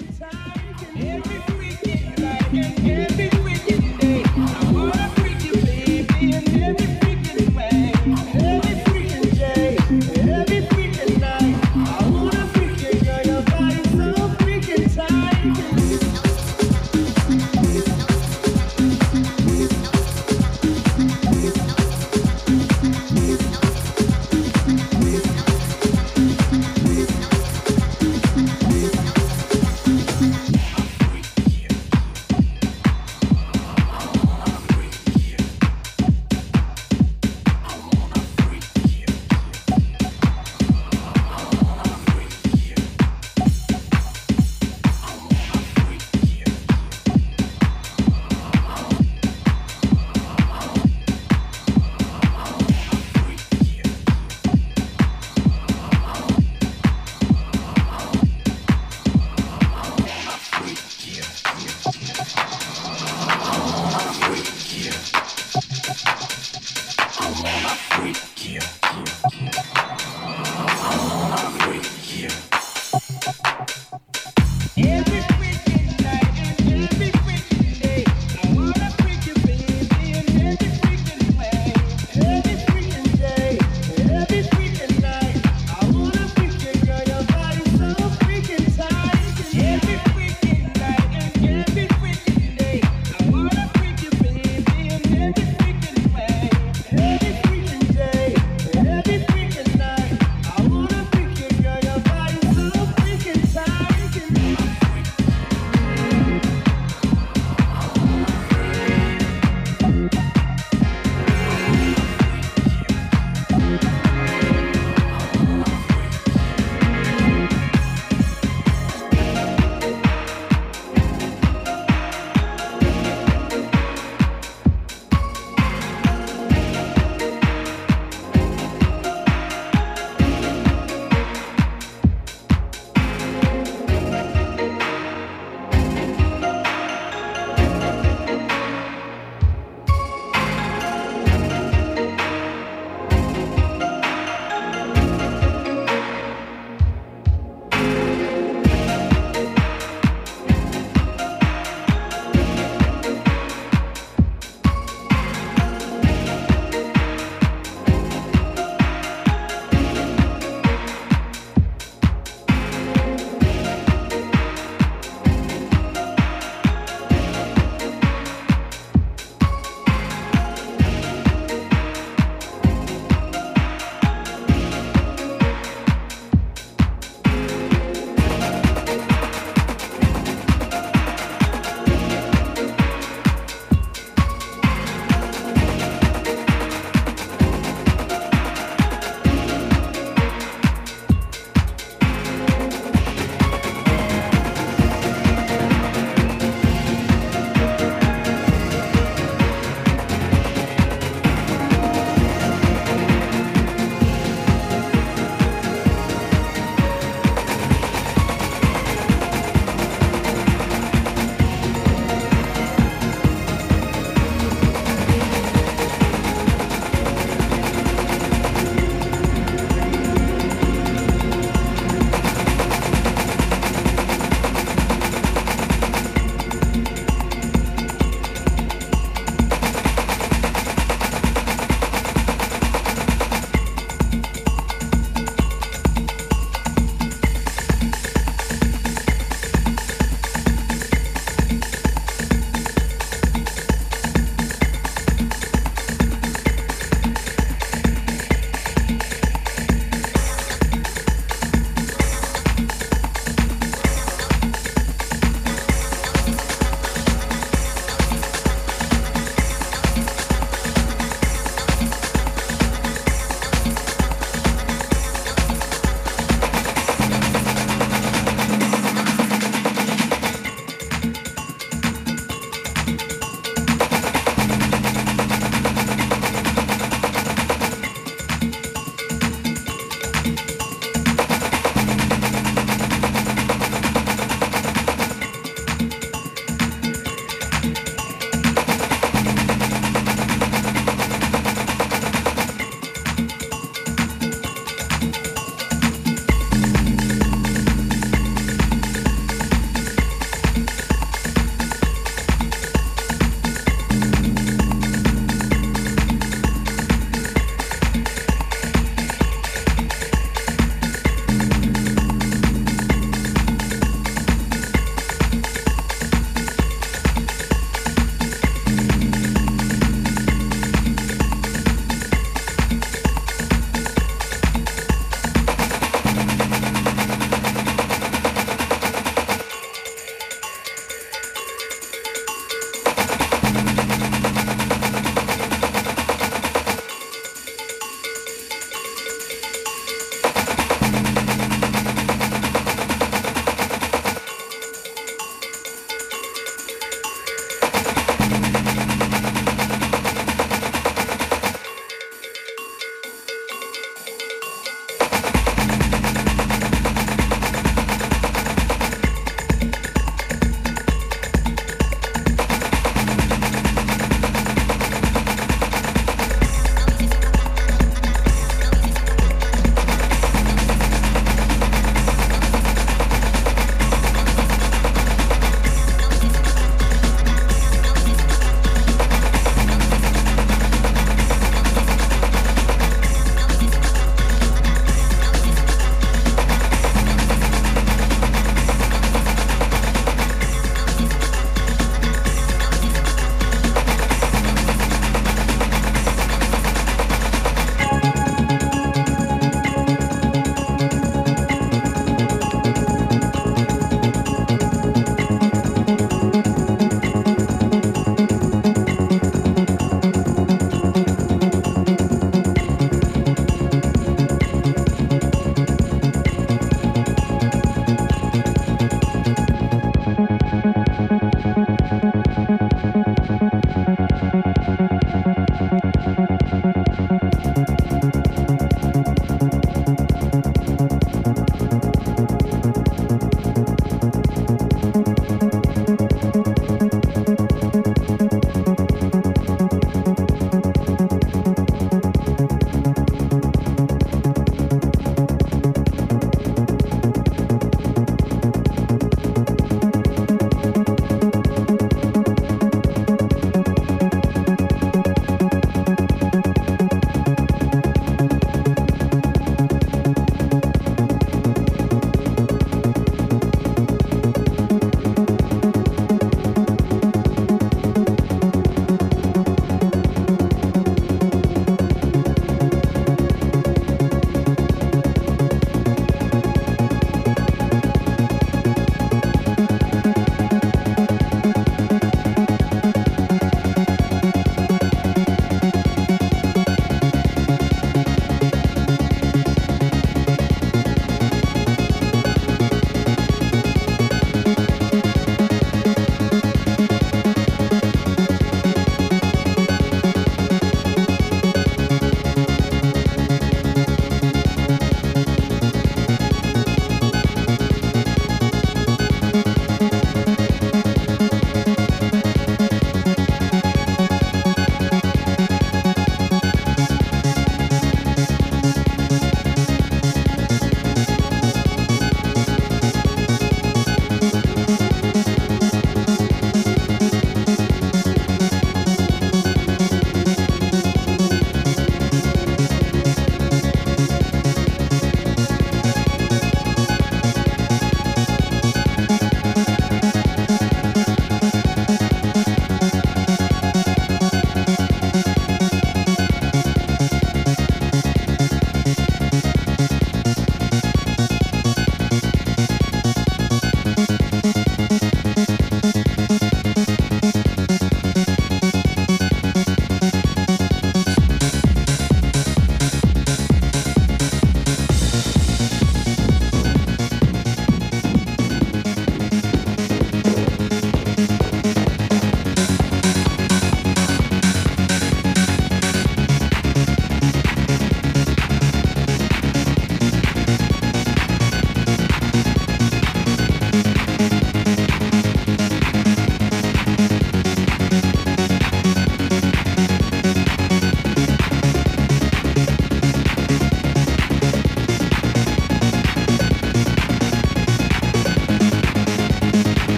Every freaking night and every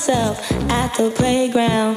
myself at the playground.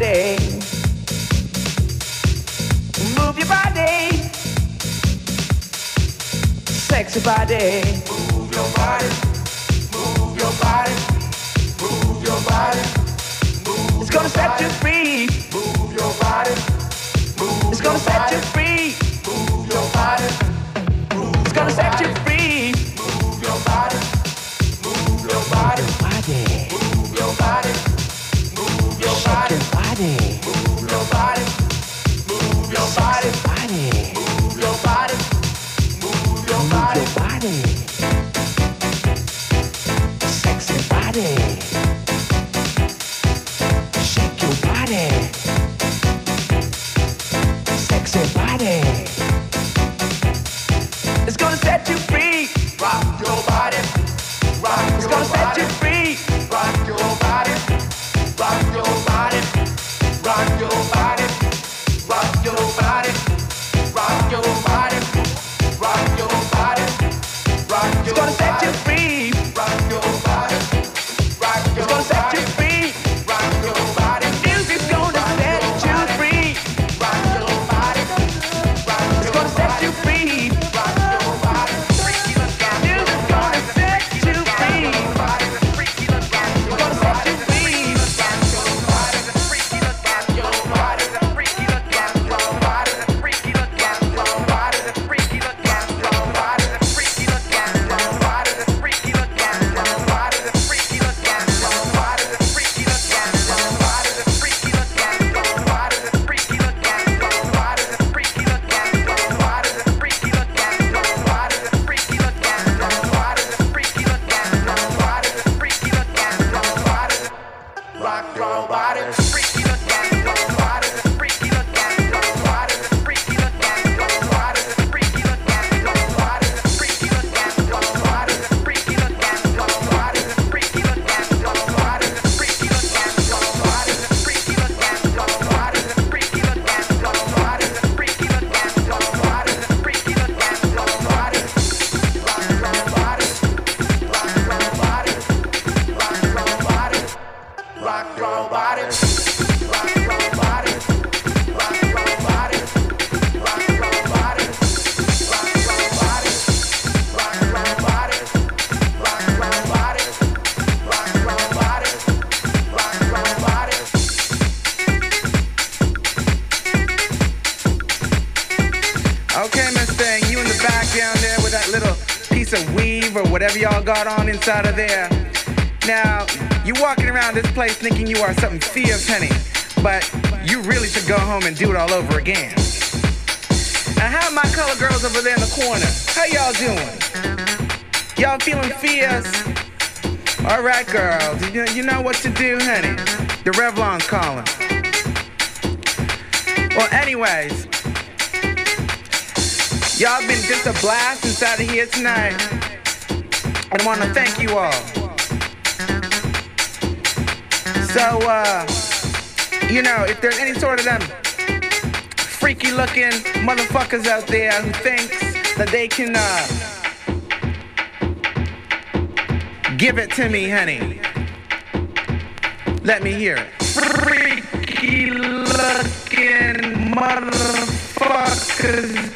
day. Inside of there. Now, you're walking around this place thinking you are something fierce, honey, but you really should go home and do it all over again. And how are my color girls over there in the corner? How y'all doing? Y'all feeling fierce? All right, girls, you, you know what to do, honey. The Revlon's calling. Well, anyways, Y'all been just a blast inside of here tonight. And I want to thank you all. So, uh, you know, if there's any sort of them freaky looking motherfuckers out there who thinks that they can, uh, give it to me, honey. Let me hear it. Freaky looking motherfuckers.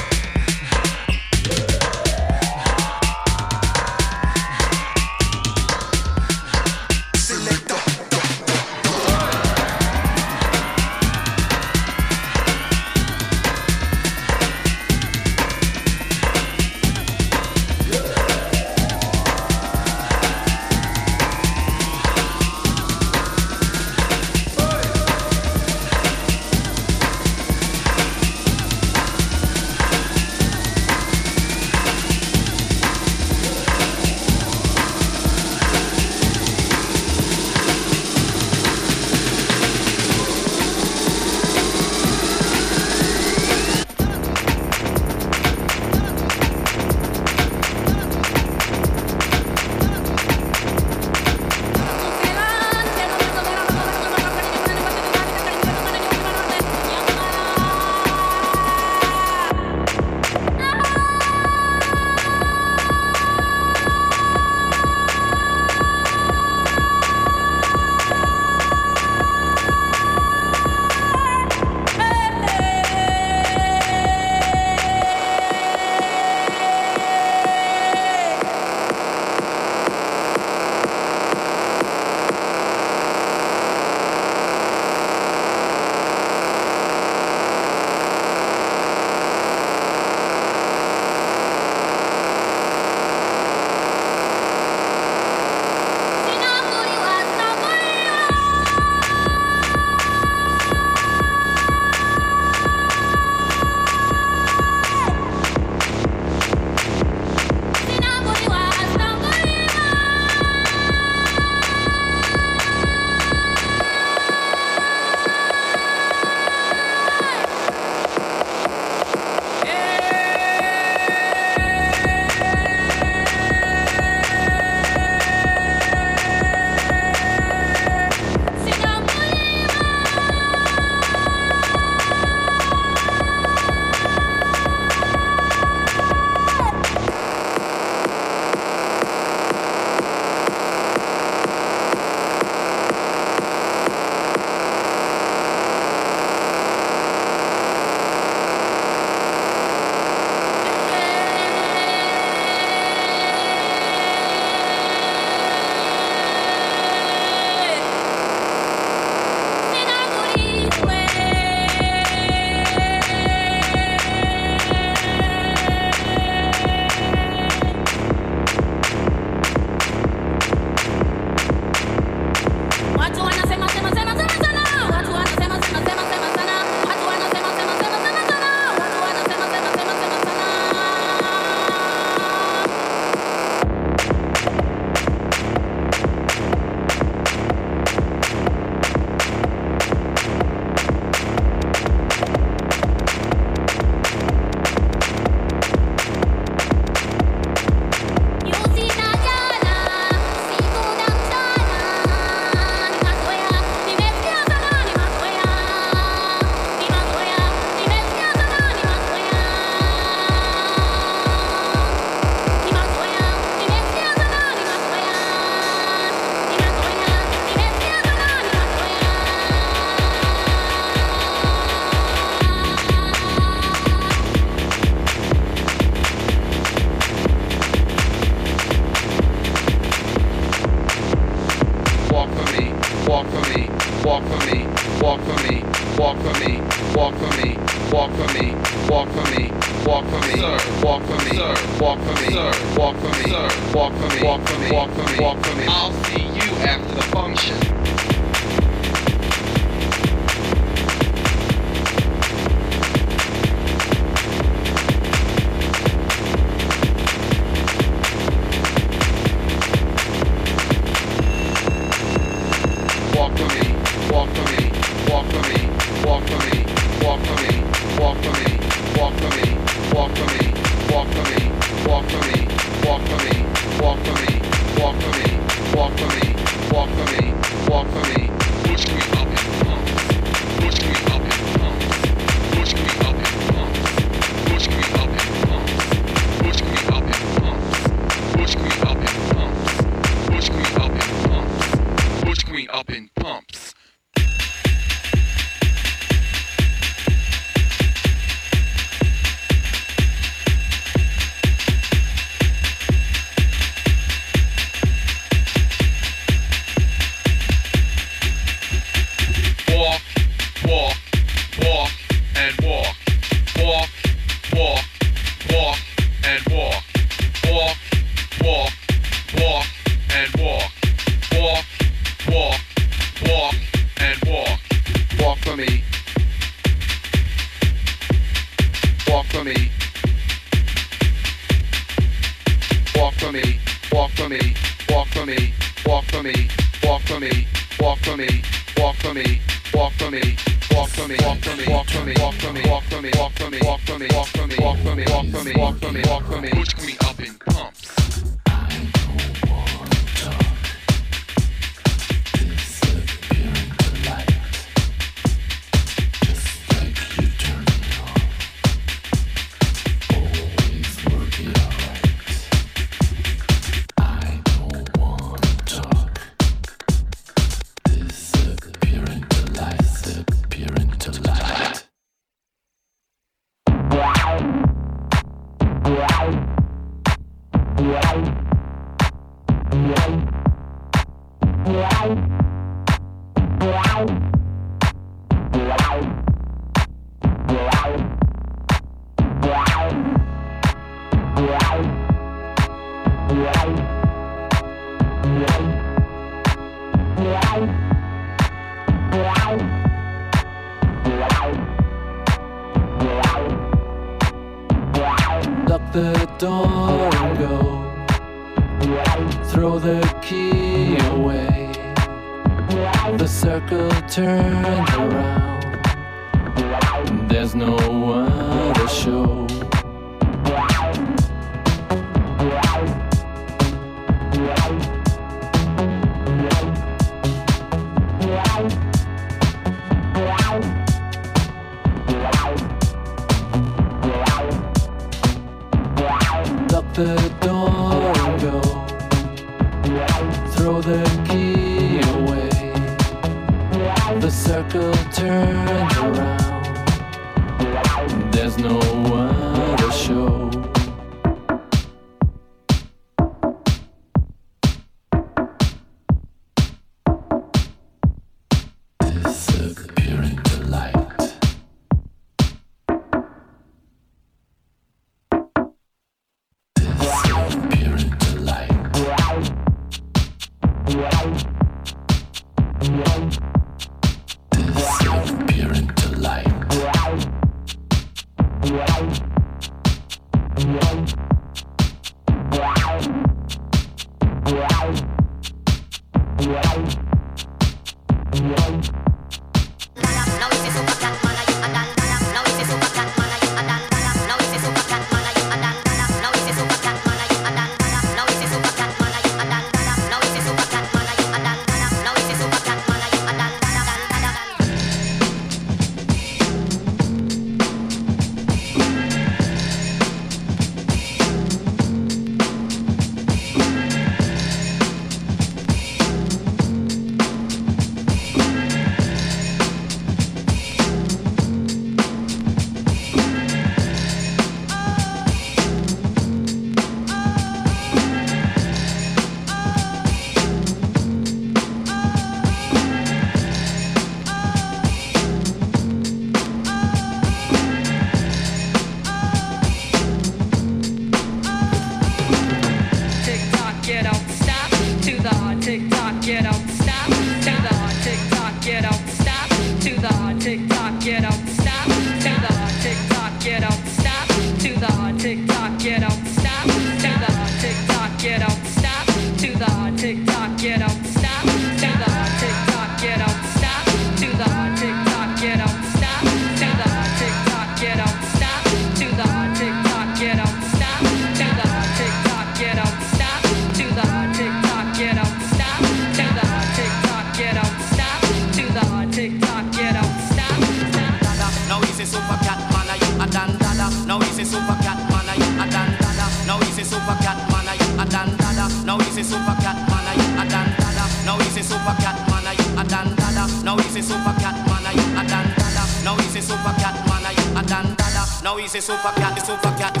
Now he's a super cat man, are you dan dada? Now he's a super cat man, are you dan dada? Now he's a super cat man, are you dan dada? Now he's a super cat man, are dan dada? Now he's a super cat, super cat.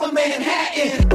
Of Manhattan.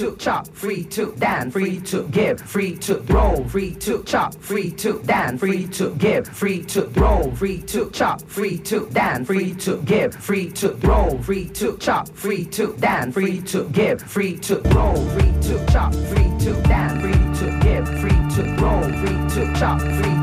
To chop, free to dance, free to give, free to roll, free to chop, free to dance, free to give, free to roll, free to chop, free to dance, free to give, free to roll, free to chop, free to dance, free to give, free to roll, free to chop, free to dance, free to give, free to roll, free to chop, free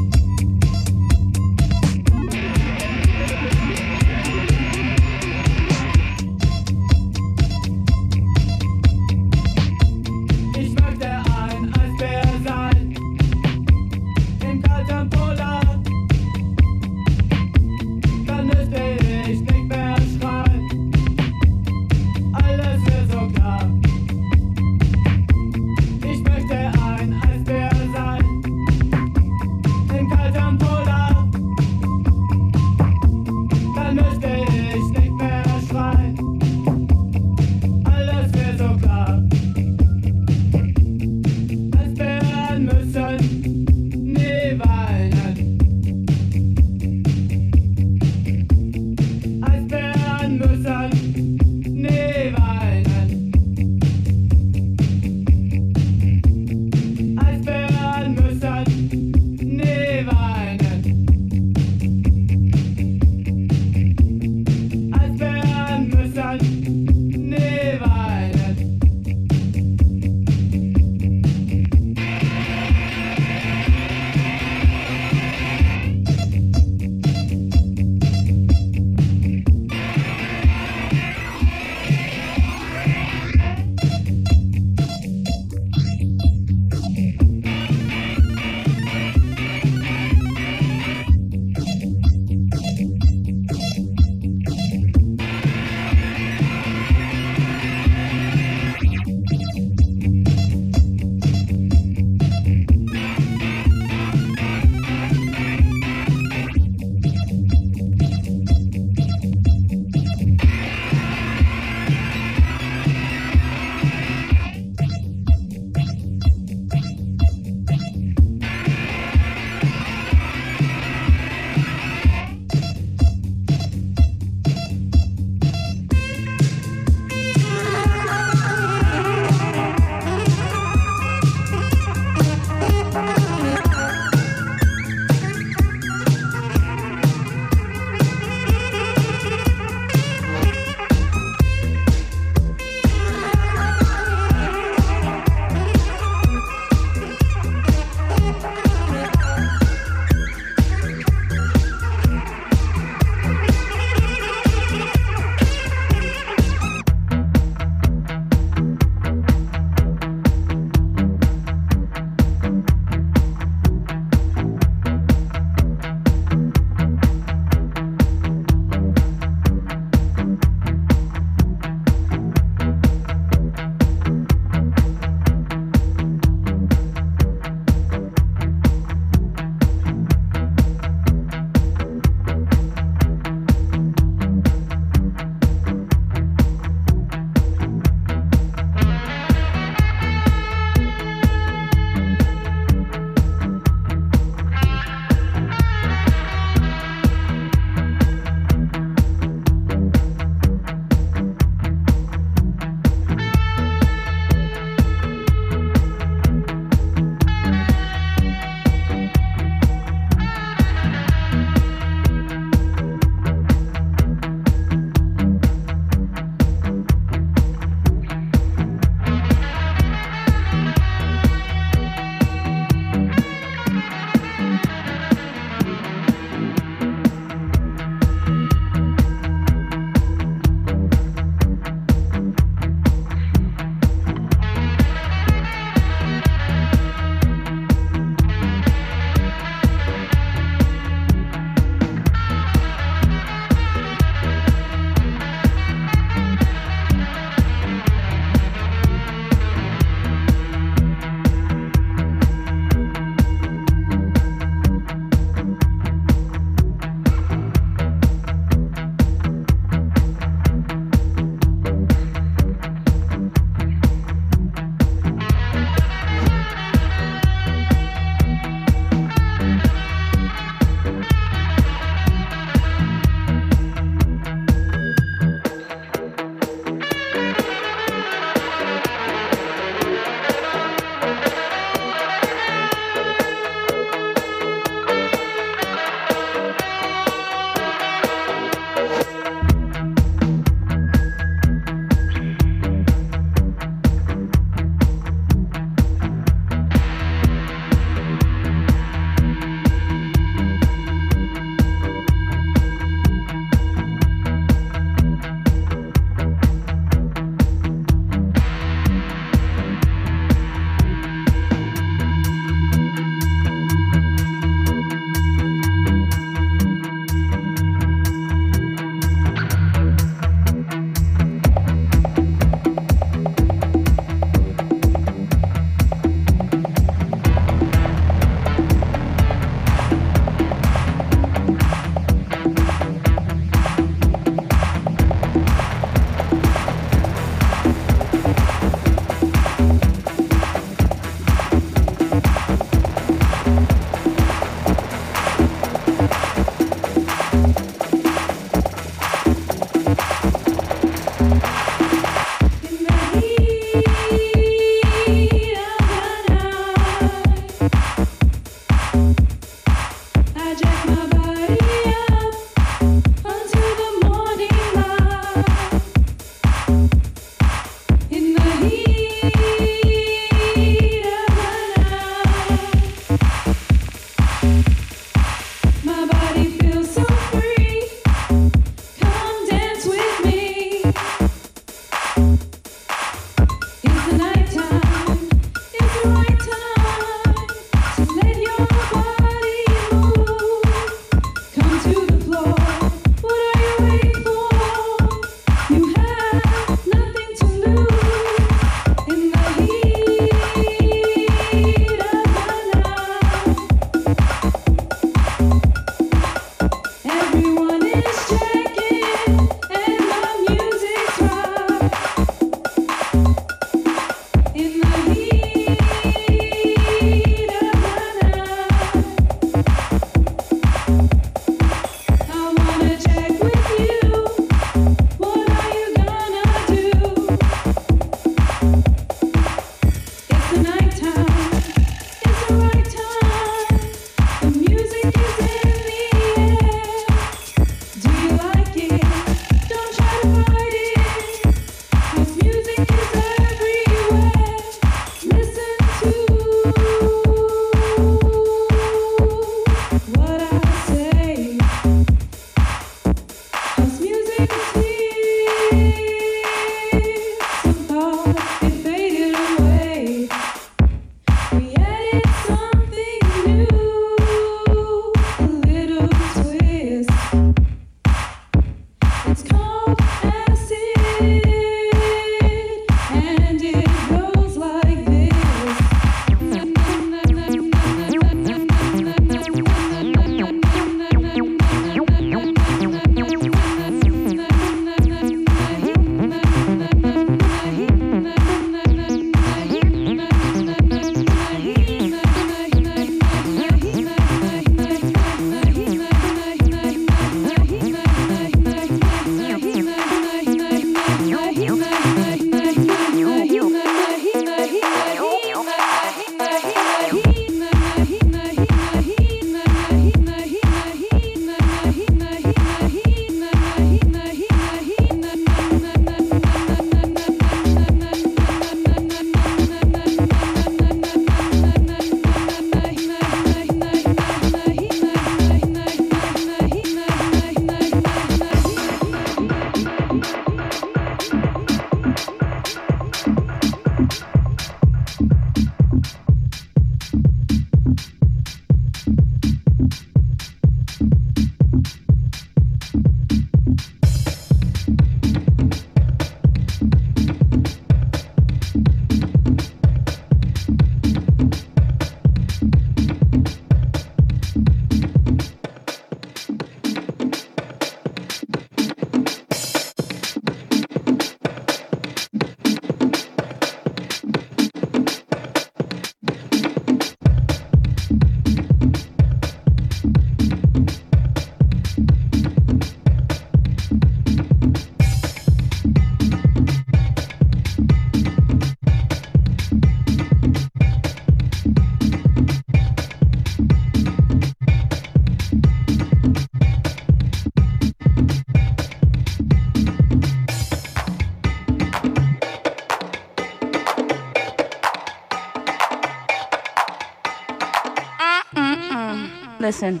Listen,